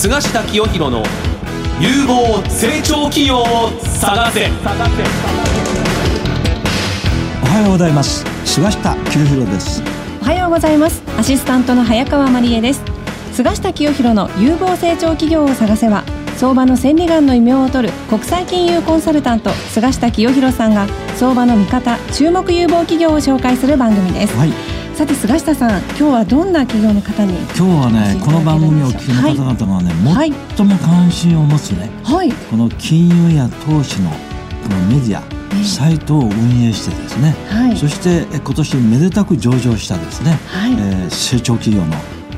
菅下清弘の有望成長企業を探せ。おはようございます。菅下清弘です。おはようございます。アシスタントの早川真理恵です。菅下清弘の有望成長企業を探せは相場の千里眼の異名を取る国際金融コンサルタント菅下清弘さんが相場の見方注目有望企業を紹介する番組です、はいさて菅下さん今日はどんな企業の方に今日はねこの番組をお聞きの方々がね、はい。最も関心を持つねはい。この金融や投資のこのメディア、ええ。サイトを運営してですね、はい。そしてえ今年めでたく上場したですね、はい。えー成長企業の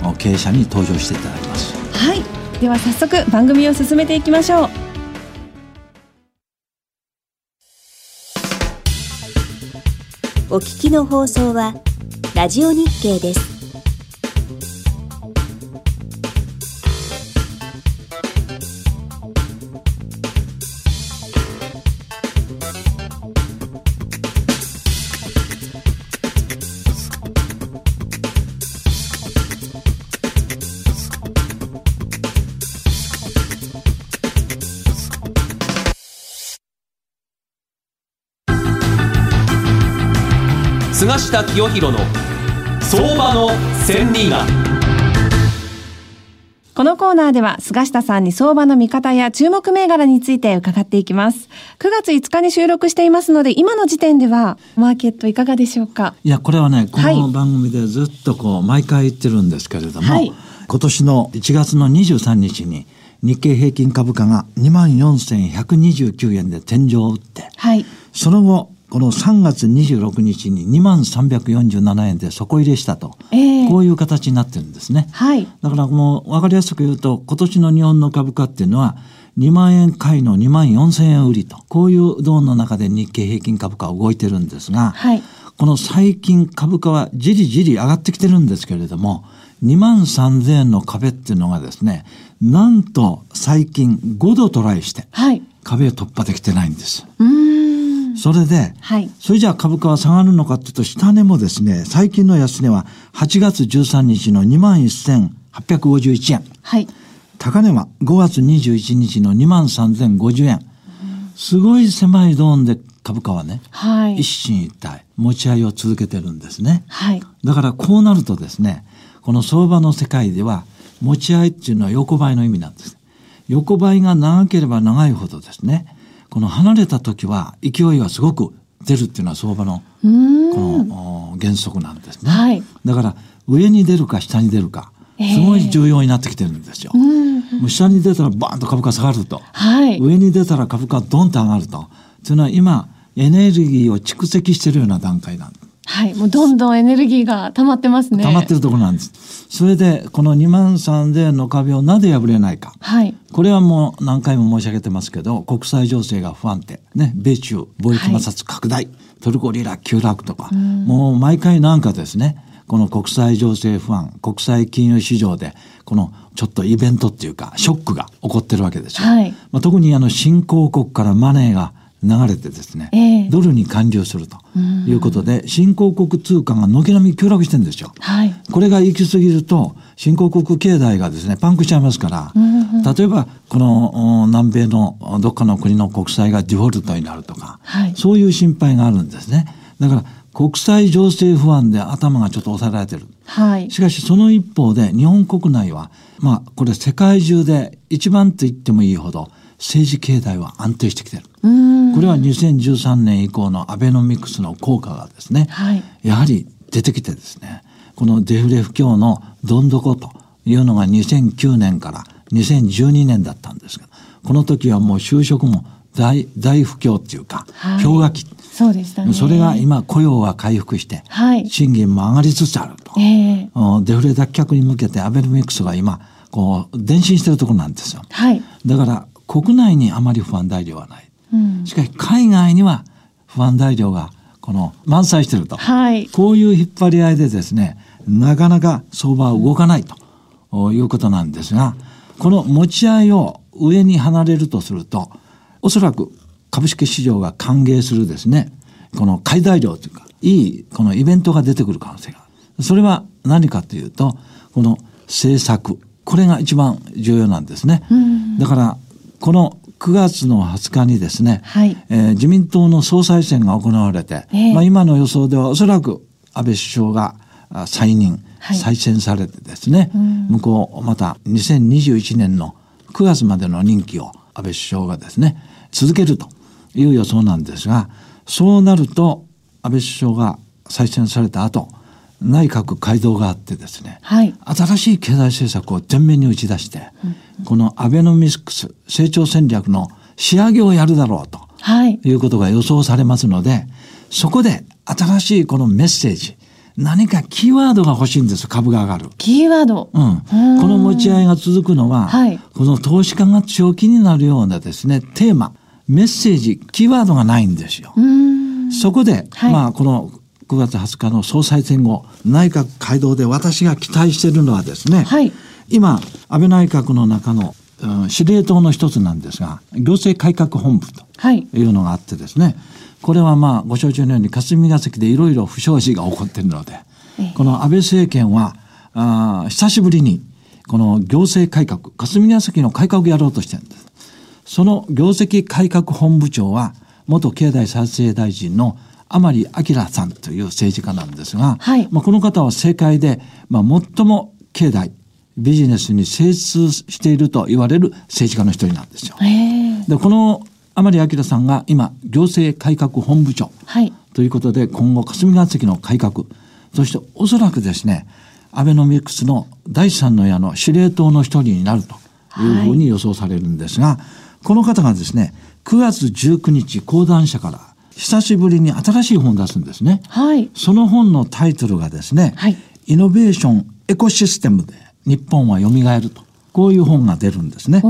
お経営者に登場していただきます。はい。では早速番組を進めていきましょう。お聞きの放送はラジオ日経です。菅下清弘の相場の千里眼このコーナーでは菅下さんに相場の見方や注目銘柄について伺っていきます。9月5日に収録していますので、今の時点ではマーケットいかがでしょうか？いやこれはねこはいの番組でずっとこう毎回言ってるんですけれども、はい今年の1月の23日に日経平均株価が2万4129円で天井を打ってはい。その後この3月26日に2万347円で底入れしたと、ええこういう形になってるんですね。はい。だからもう分かりやすく言うと今年の日本の株価っていうのは2万円買いの2万4千円売りとこういうゾーンの中で日経平均株価は動いてるんですが、はい。この最近株価はじりじり上がってきてるんですけれども2万3千円の壁っていうのがですねなんと最近5度トライしてはい。壁を突破できてないんです。うーん。それで、はい。それじゃあ株価は下がるのかっていうと、下値もですね、最近の安値は8月13日の21,851円。はい。高値は5月21日の23,050円。すごい狭いゾーンで株価はね、はい一。進一退、持ち合いを続けてるんですね。はい。だからこうなるとですね、この相場の世界では、持ち合いっていうのは横ばいの意味なんです。横ばいが長ければ長いほどですね、この離れた時は勢いはすごく出るっていうのは相場の。このお原則なんですね。はいだから上に出るか下に出るか、すごい重要になってきてるんですよ。うん。もう下に出たらバーンと株価下がると、はい。上に出たら株価ドンと上がると。というのは今エネルギーを蓄積しているような段階なんです。はい。もうどんどんエネルギーが溜まってますね。溜まってるところなんです。それでこの2万3000円の壁をなぜ破れないか。はい。これはもう何回も申し上げてますけど、国際情勢が不安定。ね、米中貿易摩擦拡大、トルコリラ急落とか、もう毎回なんかですね、この国際情勢不安、国際金融市場で、このちょっとイベントっていうか、ショックが起こってるわけですよ。はいまあ、特にあの新興国からマネーが流れてですね、ええドルに還流するということで、新興国通貨が軒並み急落してるんですよ。はい。これが行き過ぎると新興国経済がですねパンクしちゃいますから、例えばこのお南米のおどっかの国の国債がデフォルトになるとか、はいそういう心配があるんですねだから国際情勢不安で頭がちょっと抑えられてるはい。しかしその一方で日本国内はまあこれ世界中で一番と言ってもいいほど政治経済は安定してきてる。これは2013年以降のアベノミクスの効果がですね、はい。やはり出てきてですねこのデフレ不況のどん底というのが2009年から2012年だったんですがこの時はもう就職も大大不況っていうか、はい。氷河期。そうでしたね。それが今雇用は回復して、はい。賃金も上がりつつあると、ええ。うんデフレ脱却に向けてアベノミクスが今こう前進してるところなんですよ。はい。だから国内にあまり不安材料はない。うん。しかし海外には不安材料がこの満載してると、はい。こういう引っ張り合いでですねなかなか相場は動かないということなんですがこの持ち合いを上に離れるとするとおそらく株式市場が歓迎するですねこの買い材料というかいいこのイベントが出てくる可能性が。あるそれは何かというとこの政策。これが一番重要なんですね。だから、この9月の20日にですね、はい。えー自民党の総裁選が行われて、ええ。まあ、今の予想ではおそらく安倍首相があ再任、はい。再選されてですね、向こうまた2021年の9月までの任期を安倍首相がですね続けるという予想なんですがそうなると安倍首相が再選された後内閣改造があってですね、はい新しい経済政策を前面に打ち出して、このアベノミクス成長戦略の仕上げをやるだろうとはい。いうことが予想されますのでそこで新しいこのメッセージ何かキーワードが欲しいんです株が上がる。キーワード。うん、この持ち合いが続くのは、はいこの投資家が強気になるようなですねテーマメッセージキーワードがないんですよ。うーん。そこで、はいまあこの9月20日の総裁選後内閣改造で私が期待しているのはですね、はい今安倍内閣の中の、うん司令塔の一つなんですが行政改革本部とはい。いうのがあってですねこれはまあご承知のように霞が関でいろいろ不祥事が起こっているのでええこの安倍政権はあー久しぶりにこの行政改革霞が関の改革をやろうとしてるんです。その業績改革本部長は元経済再生大臣の甘利明さんという政治家なんですが、はいまあ、この方は政界で、まあ、最も経済ビジネスに精通していると言われる政治家の一人なんですよ。ええでこの甘利明さんが今行政改革本部長はい。ということで今後霞が関の改革そしておそらくですねアベノミクスの第三の矢の司令塔の一人になるというふうに予想されるんですが、この方がですね9月19日講談社から久しぶりに新しい本を出すんですね。はい。その本のタイトルがですね、はいイノベーションエコシステムで日本は蘇るとこういう本が出るんですね。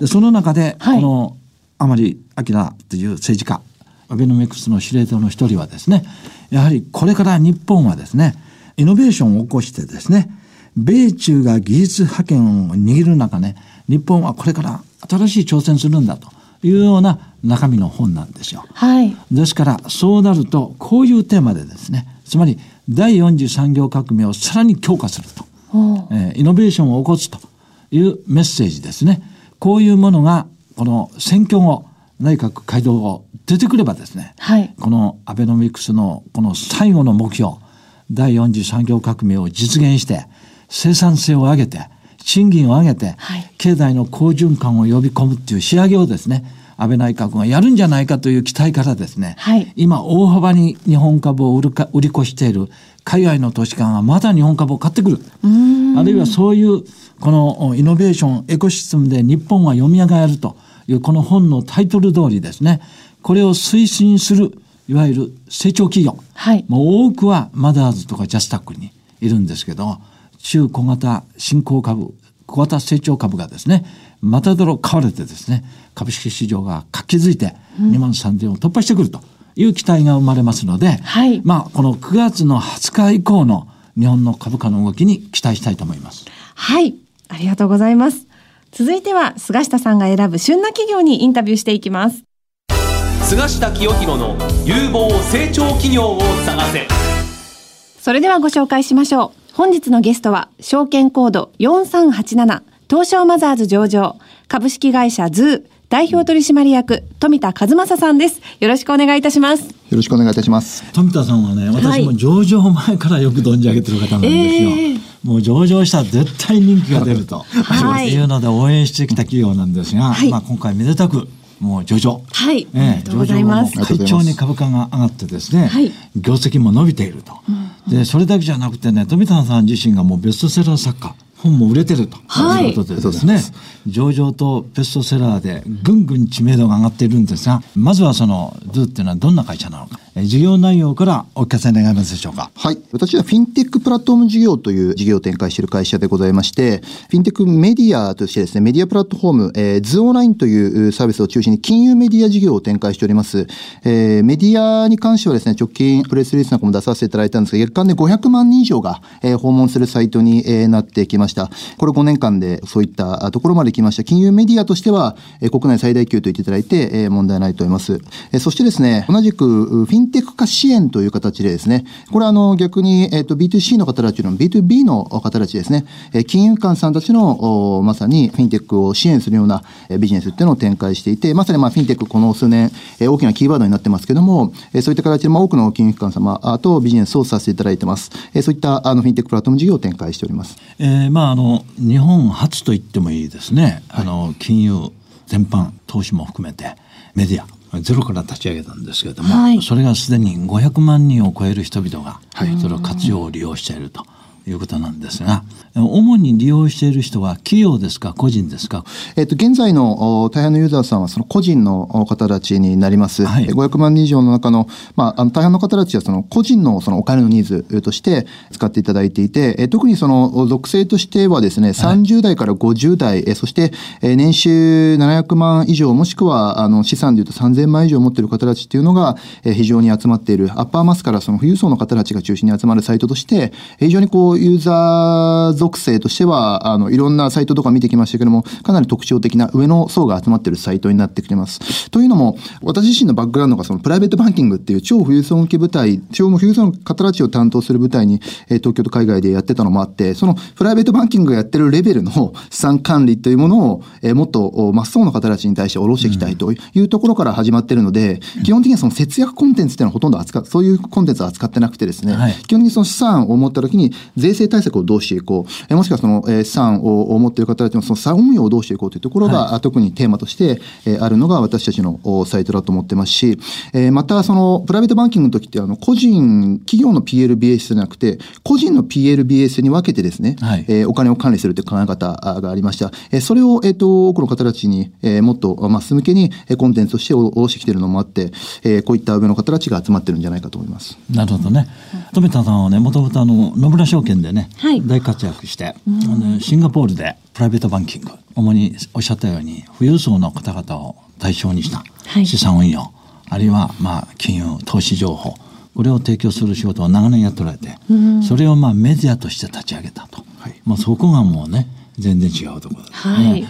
で。その中で、はいこの甘利明という政治家アベノミクスの司令塔の一人はですねやはりこれから日本はですねイノベーションを起こしてですね米中が技術覇権を握る中ね日本はこれから新しい挑戦するんだというような中身の本なんですよ。はい。ですからそうなるとこういうテーマでですねつまり第4次産業革命をさらに強化すると。えーイノベーションを起こすというメッセージですね。こういうものがこの選挙後内閣改造後出てくればですね、はい。このアベノミクスのこの最後の目標第4次産業革命を実現して生産性を上げて賃金を上げて、はい経済の好循環を呼び込むっていう仕上げをですね安倍内閣がやるんじゃないかという期待からですね、はい。今大幅に日本株を売るか売り越している海外の投資家がまた日本株を買ってくる。あるいはそういうこのイノベーションエコシステムで日本は読み上げるというこの本のタイトル通りですね。これを推進するいわゆる成長企業、はい。もう多くはマザーズとかジャスタックにいるんですけど中小型新興株小型成長株がですねまたどろ買われてですね株式市場が活気づいて2万3000を突破してくるという期待が生まれますので、はいまあこの9月の20日以降の日本の株価の動きに期待したいと思います。はい。ありがとうございます。続いては、菅下さんが選ぶ旬な企業にインタビューしていきます。菅下清廣の有望成長企業を探せそれではご紹介しましょう。本日のゲストは、証券コード4387、東証マザーズ上場、株式会社 ZUU、代表取締役、冨田和成さんです。よろしくお願いいたします。よろしくお願いいたします。冨田さんはね私も上場前からよく存じ上げてる方なんですよ、ええもう上場したら絶対人気が出ると、はいいうので応援してきた企業なんですが、はいまあ、今回めでたくもう上場はい。ええありがとうございます。上場後も快調に株価が上がってですね、はい。業績も伸びていると、でそれだけじゃなくてね冨田さん自身がもうベストセラー作家本も売れてるとはい。いうことでですね、上場とベストセラーでぐんぐん知名度が上がっているんですがまずはその ZUUっていうのはどんな会社なのか。え事業内容からお聞かせ願えますでしょうか？はい。私はフィンテックプラットフォーム事業という事業を展開している会社でございまして、フィンテックメディアとしてですね、メディアプラットフォーム、えー、 ZUU online というサービスを中心に金融メディア事業を展開しております。えーメディアに関してはですね、直近プレスリリースなんかも出させていただいたんですが、月間で500万人以上が、えー訪問するサイトに、えーなってきました。これ5年間でそういったところまで来ました。金融メディアとしては、えー国内最大級と言っていただいて、えー問題ないと思います。えーそしてですね、同じくフィンテック化支援という形でですね、これはあの逆に、えっ、と B2C の方たちの B2B の方たちですね、えー金融機関さんたちのおまさにフィンテックを支援するようなえービジネスっていうのを展開していて、まさにまあフィンテックこの数年、えー大きなキーワードになってますけども、えーそういった形でまあ多くの金融機関様あとビジネスをさせていただいてます。えーそういったあのフィンテックプラットフォーム事業を展開しております。えーまああの日本初と言ってもいいですね、あの金融全般投資も含めてメディアゼロから立ち上げたんですけれども、はい。それがすでに500万人を超える人々がそれを活用利用しているということなんですが主に利用している人は企業ですか個人ですか？えっと、現在のお大半のユーザーさんはその個人のお方たちになります。はい。え500万人以上の中の、まあ、あの大半の方たちはその個人のそのお金のニーズとして使っていただいていて、え特にその属性としてはですね、30代から50代、えそしてえ年収700万以上、もしくはあの資産でいうと3000万以上持っている方たちっていうのがえ非常に集まっている、アッパーマスからその富裕層の方たちが中心に集まるサイトとして、え非常にこうユーザー属性としては、あのいろんなサイトとか見てきましたけども、かなり特徴的な上の層が集まっているサイトになってきてます。というのも、私自身のバックグラウンドがそのプライベートバンキングっていう超富裕層向け部隊、超富裕層の方たちを担当する部隊に、えー東京と海外でやってたのもあって、そのプライベートバンキングがやってるレベルの資産管理というものを、えーもっとお真っ青の方たちに対して下ろしていきたいというところから始まってるので、基本的にはその節約コンテンツっていうのはほとんど扱っ、そういうコンテンツは扱ってなくてですね、はい基本的にその資産を持った時に税制対策をどうしていこう、えーもしくはその、えー資産を持っている方たちのその資産運用をどうしていこうというところが、あ特にテーマとして、えーあるのが私たちのおサイトだと思ってますし、えーまたそのプライベートバンキングの時ってあの個人、企業の PLBS じゃなくて、個人の PLBS に分けてですね、はいえーお金を管理するという考え方あがありました。えーそれを、えっ、と、多くの方たちに、えーもっとマス向けにえーコンテンツとしてお下ろしてきているのもあって、えーこういった上の方たちが集まってるんじゃないかと思います。なるほどね。冨田さんはね、もともとあの野村証券でね、はい大活躍して、あのシンガポールでプライベートバンキング、主におっしゃったように富裕層の方々を対象にしたはい資産運用、あるいはまあ金融投資情報、これを提供する仕事を長年やっておられて、それをまあメディアとして立ち上げたと。はいまあそこがもうね、全然違うところですね。はい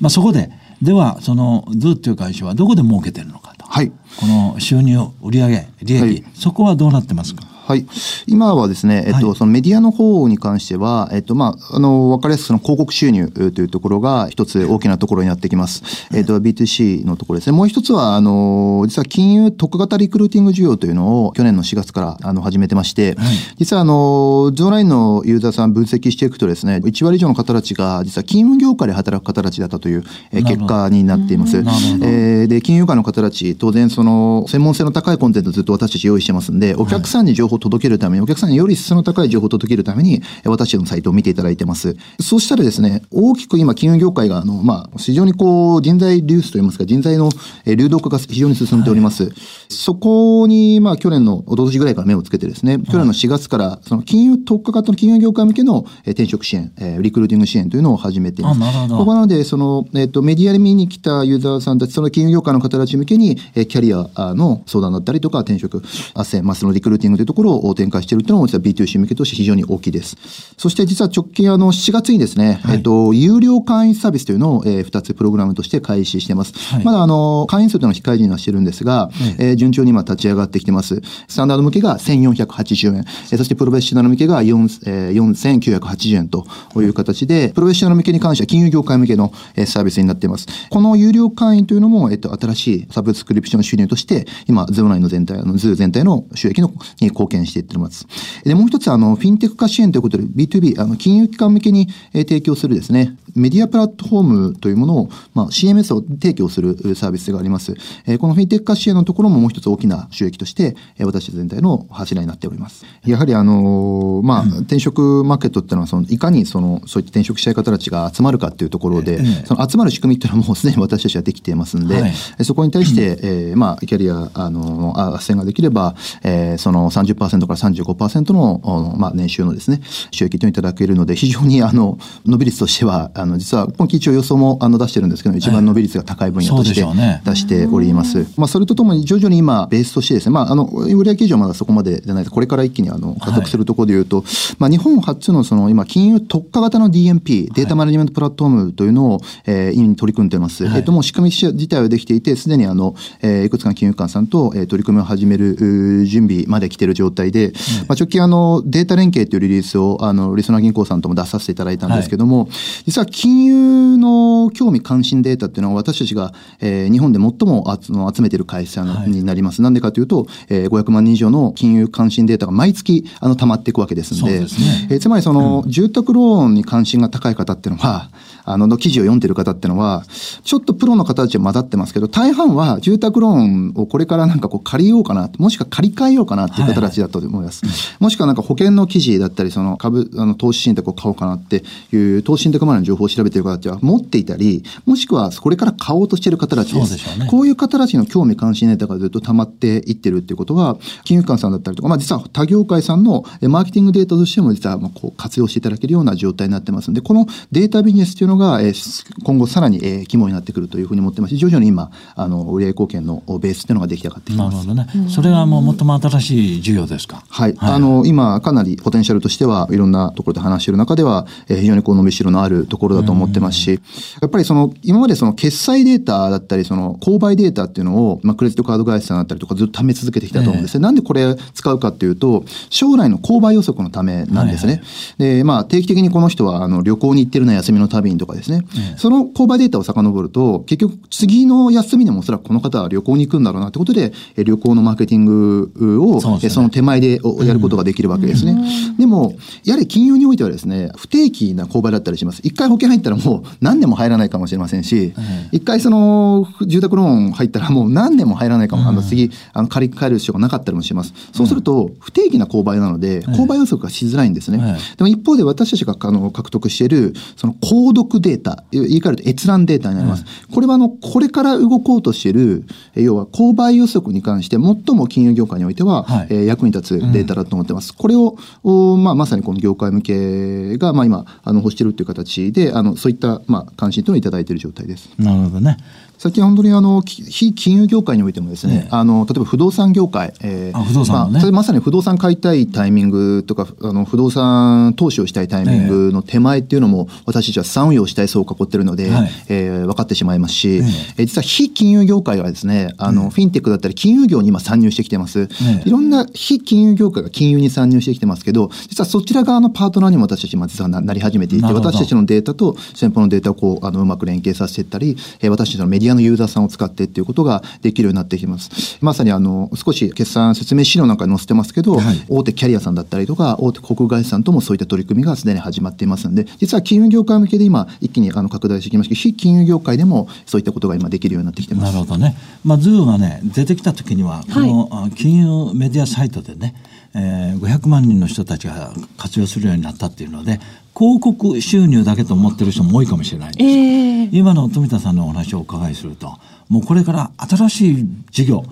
まあそこで、ではその ZUUっていう会社はどこで儲けてるのかと。はい。この収入、売上、利益、はいそこはどうなってますか？はい。今はですね、えっと、はいそのメディアの方に関しては、えっと、まあ、あの、わかりやすくその広告収入というところが一つ大きなところになってきます。えっと、B2C のところですね。もう一つは、あの、実は金融特型リクルーティング事業というのを去年の4月からあの始めてまして、実はあの、ゾーラインのユーザーさん分析していくとですね、1割以上の方たちが実は金融業界で働く方たちだったという、結果になっています。えーで、金融界の方たち、当然その、専門性の高いコンテンツをずっと私たち用意してますんで、お客さんに情報を届けるために、お客さんにより質の高い情報を届けるために、えー私たちのサイトを見ていただいてます。そうしたらですね、大きく今、金融業界が、あの、まあ、非常にこう、人材流出といいますか、人材のえー流動化が非常に進んでおります。そこに、まあ、去年の、一昨年ぐらいから目をつけてですね、去年の4月から、その金融特化型の金融業界向けのえー転職支援、えーリクルーティング支援というのを始めています。ここなので、その、えっ、と、メディアで見に来たユーザーさんたち、その金融業界の方たち向けに、えーキャリアの相談だったりとか、転職、斡旋、まあ、そのリクルーティングというところを展開しているというのも、実は B2C 向けとして非常に大きいです。そして、実は直近、あの、7月にですね、えっ、と、有料会員サービスというのを、えー、2つプログラムとして開始しています。はいまだ、あの、会員数というのは控えにはしてるんですが、えー順調に今立ち上がってきてます。スタンダード向けが1480円、えーそしてプロフェッショナル向けが4、えー4980円という形で、プロフェッショナル向けに関しては金融業界向けのえーサービスになっています。この有料会員というのも、えっと、新しいサブスクリプション収入として、今、ズーオンラインの全体、あの、ズー全体の収益のに貢献していってます。で、もう一つ、あの、フィンテック化支援ということで、B2B、あの、金融機関向けに、えー提供するですね、メディアプラットフォームというものを、まあ、CMS を提供するえーサービスがあります。えーこのフィンテック化支援のところももう一つ大きな収益として、えー私全体の柱になっております。やはり、あのーまあ、転職マーケットっていうのは、その、いかにその、そういった転職したい方たちが集まるかっていうところで、ええその集まる仕組みっていうのはもうすでに私たちはできていますんで、はいえそこに対して、えーまあ、キャリア、あの、あ斡旋ができれば、えーその30%から35%との、まあ、年収のですね、収益というのをいただけるので、非常にあの、伸び率としては、あの、実は今期一応予想もあの出してるんですけど、一番伸び率が高い分野として出しております。まあ、それとともに徐々に今、ベースとしてですね、まあ、あの、売上以上はまだそこまでじゃないですこれから一気にあの、加速するところでいうと、まあ、日本初のその、今、金融特化型の DMP、データマネジメントプラットフォームというのを、えー、今取り組んでいます。はい。えっと、もう仕組み自体はできていて、すでにあの、えーいくつかの金融機関さんと、えー取り組みを始める準備まで来ている状態で、まあ、直近あの、データ連携というリリースを、あの、リソナー銀行さんとも出させていただいたんですけども、実は金融の興味関心データっていうのは私たちが、えー日本で最も集めている会社になります。なんでかというと、えー500万人以上の金融関心データが毎月、あの、溜まっていくわけですんで、ですね。えーつまりその、住宅ローンに関心が高い方っていうのは、あの、の記事を読んでる方っていうのは、ちょっとプロの方たちは混ざってますけど、大半は住宅ローンをこれからなんかこう借りようかな、もしくは借り換えようかなっていう方たちだと思います。もしくはなんか保険の記事だったり、その株、あの、投資信託を買おうかなっていう、投資信託までの情報を調べてる方たちは持っていたり、もしくはこれから買おうとしている方たちです。そうでねこういう方たちの興味関心ネタがずっと溜まっていってるっていうことは、金融機関さんだったりとか、まあ実は他業界さんのえマーケティングデータとしても実はまあこう活用していただけるような状態になってますんで、このデータビジネスというのが、えー今後さらに、えー肝になってくるというふうに思ってますし、徐々に今、あの、売上貢献のベースっていうのが出来上がってきてますなるほ。どね。それはもう最も新しい事業ですか？はい。あの、今、かなりポテンシャルとしては、いろんなところで話している中では、えー非常にこう伸びしろのあるところだと思ってますし、やっぱりその、今までその決済データだったり、その、購買データっていうのを、まあ、クレジットカード会社さんだったりとかずっと貯め続けてきたと思うんですね。なんでこれ使うかっていうと、将来の購買予測のためなんですね。で、まあ、定期的にこの人は、あの、旅行に行ってるのは休みの旅にとかですね。その購買データを遡ると、結局、次の休みでもおそらくこの方は旅行に行くんだろうなってことで、え旅行のマーケティングを、そねの手前でおやることができるわけですね。でも、やはり金融においてはですね、不定期な購買だったりします。一回保険入ったらもう何年も入らないかもしれませんし、一回その住宅ローン入ったらもう何年も入らないかも、あの次、あの借り換える必要がなかったりもします。そうすると、不定期な購買なので、購買予測がしづらいんですね。はいでも一方で私たちがあの獲得している、その購読データ、言い換えると閲覧データになります。これはあの、これから動こうとしている、え要は購買予測に関して最も金融業界においては、はいえー役に立つデータだと思ってます。これを、おまあ、まさにこの業界向けが、まあ、今、あの、欲してるっていう形で、あの、そういった、まあ、関心というのをいただいている状態です。なるほどね。最近本当にあの、き非金融業界においてもですね、あの、例えば不動産業界、えあ不動産のね。まあそれまさに不動産買いたいタイミングとか、あの、不動産投資をしたいタイミングの手前っていうのも、私たちは資産運用したい層を囲ってるので、はい。えー分かってしまいますし、ええ。ー実は非金融業界はですね、あの、フィンテックだったり金融業に今参入してきてます。えいろんな非金融業界が金融に参入してきてますけど、実はそちら側のパートナーにも私たち今実はななり始めていて、私たちのデータと先方のデータをこう、あの、うまく連携させていったり、えー私たちのメディアのユーザーさんを使ってっていうことができるようになってきてます。まさにあの、少し決算説明資料なんかに載せてますけど、はい大手キャリアさんだったりとか、大手航空会社さんともそういった取り組みがすでに始まっていますので、実は金融業界向けで今、一気にあの拡大してきましたけど、非金融業界でもそういったことが今できるようになってきてます。なるほどね。まあ、ズーがね、出てきた時には、この、あ金融メディアサイトでね、えー、500万人の人たちが活用するようになったっていうので、広告収入だけと思ってる人も多いかもしれないんです。ええ今の富田さんのお話をお伺いすると、もうこれから新しい事業、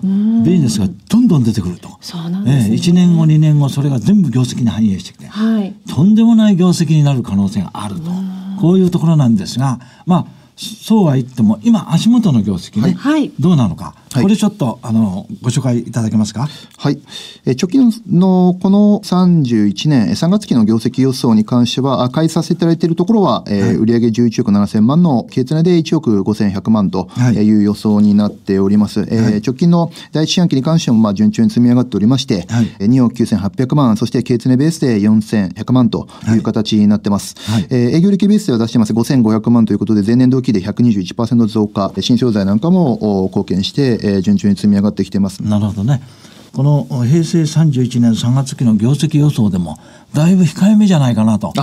ビジネスがどんどん出てくると。そうなんですねええ1年後、2年後、それが全部業績に反映してきて、はい。とんでもない業績になる可能性があると。こういうところなんですが、まあ、そうは言っても、今、足元の業績ね、はいどうなのか、はいこれちょっと、あの、ご紹介いただけますか？はい。えー直近のこの31年、えー3月期の業績予想に関しては、あ開示させていただいているところは、えー売上11億7000万の、経常で1億5100万とはいいう予想になっております。えー直近の第一四半期に関しても、まあ、順調に積み上がっておりまして、はいえー2億9800万、そして経常ベースで4100万という形になってます。はいえー営業利益ベースでは出してます5500万ということで、前年同期で121%増加、新商材なんかもお貢献して、えー順調に積み上がってきてます。なるほどね。この平成31年3月期の業績予想でも、だいぶ控えめじゃないかなと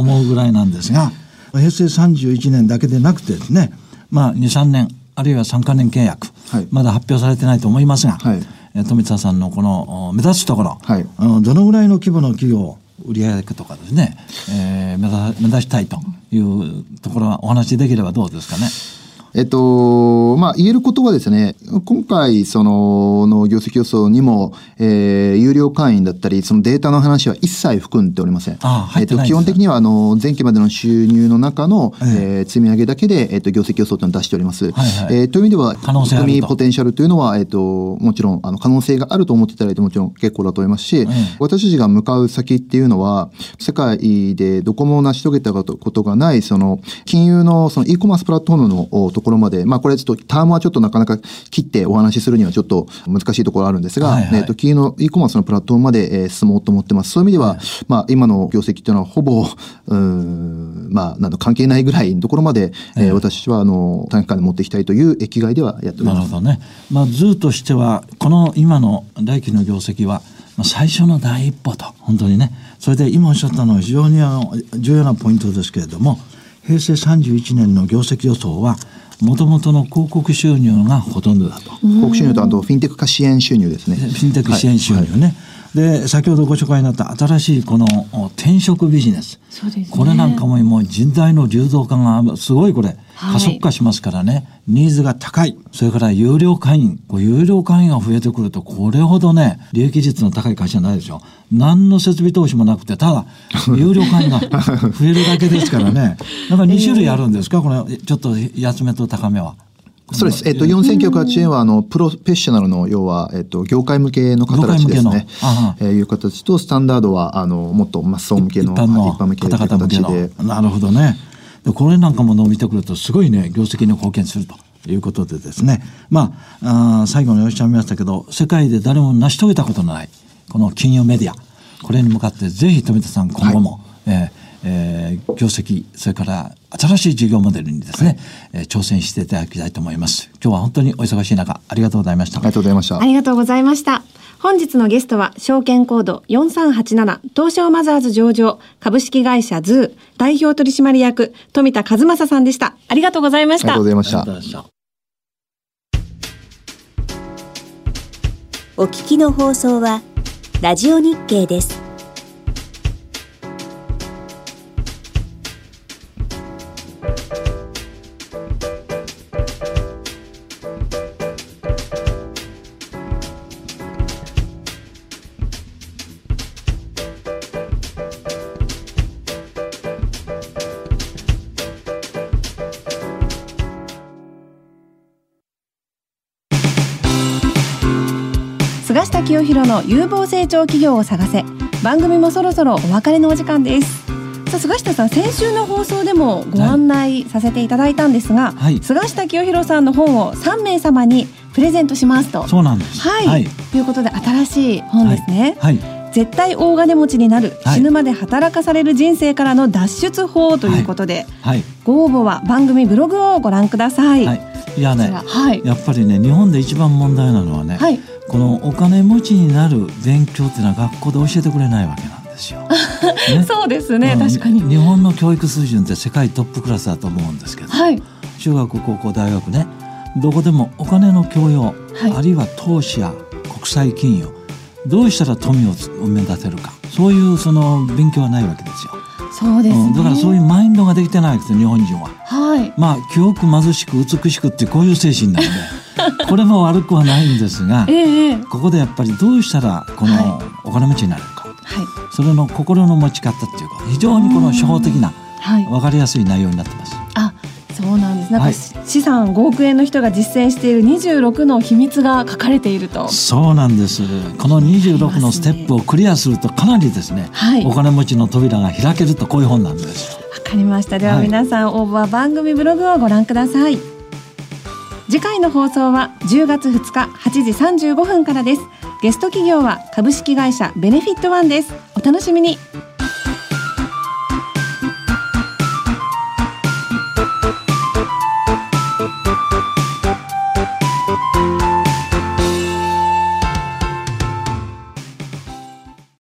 思うぐらいなんですが、平成31年だけでなくてですね、まあ、2、3年、あるいは3か年契約、はいまだ発表されてないと思いますが、はいえー富田さんのこのお目指すところ、はいどのぐらいの規模の企業、売上とかですね、えー目指目指したいというところはお話しできればどうですかね？えっと、まあ、言えることはですね、今回、その、の業績予想にも、えー、有料会員だったり、そのデータの話は一切含んでおりません。あ入ってないんですね。えっと、基本的には、あの、前期までの収入の中の、ええ。えー積み上げだけで、えっと、業績予想というのを出しております。はいはい。えーという意味では、可能性あると。含みポテンシャルというのは、えっと、もちろん、あの、可能性があると思っていただいてもちろん結構だと思いますし、え私たちが向かう先っていうのは、世界でどこも成し遂げたことがない、その、金融の、その e コマースプラットフォームのおところまで、まあ、これちょっと、タームはちょっとなかなか切ってお話しするにはちょっと難しいところあるんですが、はいはいえっと、金融の e コマースのプラットフォームまで、えー進もうと思ってます。そういう意味では、まあ、今の業績っていうのは、ほぼ、うーん、まあ、なんだ、関係ないぐらいのところまで、えー私は、あの、短期間で持っていきたいという気概ではやっております。なるほどね。まあ、図としては、この今の来期の業績は、まあ、最初の第一歩と、本当にね。それで今おっしゃったのは非常にあの重要なポイントですけれども、平成31年の業績予想は、もともとの広告収入がほとんどだと。広告収入と、あと、フィンテック化支援収入ですね。フィンテック支援収入ね。で先ほどご紹介になった新しいこのお転職ビジネス。ね。これなんかももう人材の流動化がすごいこれ。はい。加速化しますからね、ニーズが高い。それから有料会員。こう有料会員が増えてくるとこれほどね利益率の高い会社ないでしょ何の設備投資もなくてただ 有料会員が増えるだけですからね。だから2種類あるんですか？これちょっと安めと高めは。そうです。えっと、4908円は、あの、プロフェッショナルの、要は、えっと、業界向けの方たちですね。えーいう形と、スタンダードは、あの、もっとマッソン向けの、一般のはい一般向けという方々向け形で。の。なるほどね。でこれなんかも伸びてくるとすごいね業績に貢献すると。いうことでですね。まああー最後におっしゃいましたけど世界で誰も成し遂げたことのないこの金融メディア。これに向かってぜひ冨田さん今後も、えーえー業績それから新しい事業モデルにですね、えー挑戦していただきたいと思います今日は本当にお忙しい中ありがとうございましたありがとうございましたあ。りがとうございました。本日のゲストは、証券コード4387東証マザーズ上場株式会社ズー代表取締役冨田和正さんでしたありがとうご。ざいましたありがとう。ございましたお聞きの放送はラジオ日経です。成長企業を探せ。番組もそろそろお別れのお時間です。さあ菅下さん先週の放送でもご案内させていただいたんですが、はい。菅下清弘さんの本を3名様にプレゼントしますと。そうなんです。はい、はい。ということで新しい本ですね、はい。絶対大金持ちになる、はい。死ぬまで働かされる人生からの脱出法ということで、はい。ご応募は番組ブログをご覧ください。はい。いやねはい。やっぱりね日本で一番問題なのはね、はいこのお金持ちになる勉強っていうのは学校で教えてくれないわけなんですよ。ねそうですね、うん確かに。日本の教育水準って世界トップクラスだと思うんですけど、はい、中学高校大学ねどこでもお金の教養、はいあるいは投資や国際金融どうしたら富を生み出せるかそういうその勉強はないわけですよ。そうですね。うんだからそういうマインドができてないわけですよ日本人は。はい、まあ記憶貧しく美しくってこういう精神なので これも悪くはないんですがええええここでやっぱりどうしたらこはのお金持ちになれるか、はい、それの心の持ち方っていうか非常にこの初歩的なはい。分かりやすい内容になってます。あ、そうなんです。なんか、はい資産5億円の人が実践している26の秘密が書かれていると。そうなんですこの26のステップをクリアするとかなりですね、はいお金持ちの扉が開けるとこういう本なんですよ。わかりました。でははい皆さん応募は番組ブログをご覧ください。次回の放送は10月2日8時35分からです。ゲスト企業は株式会社ベネフィットワンです。お楽しみに。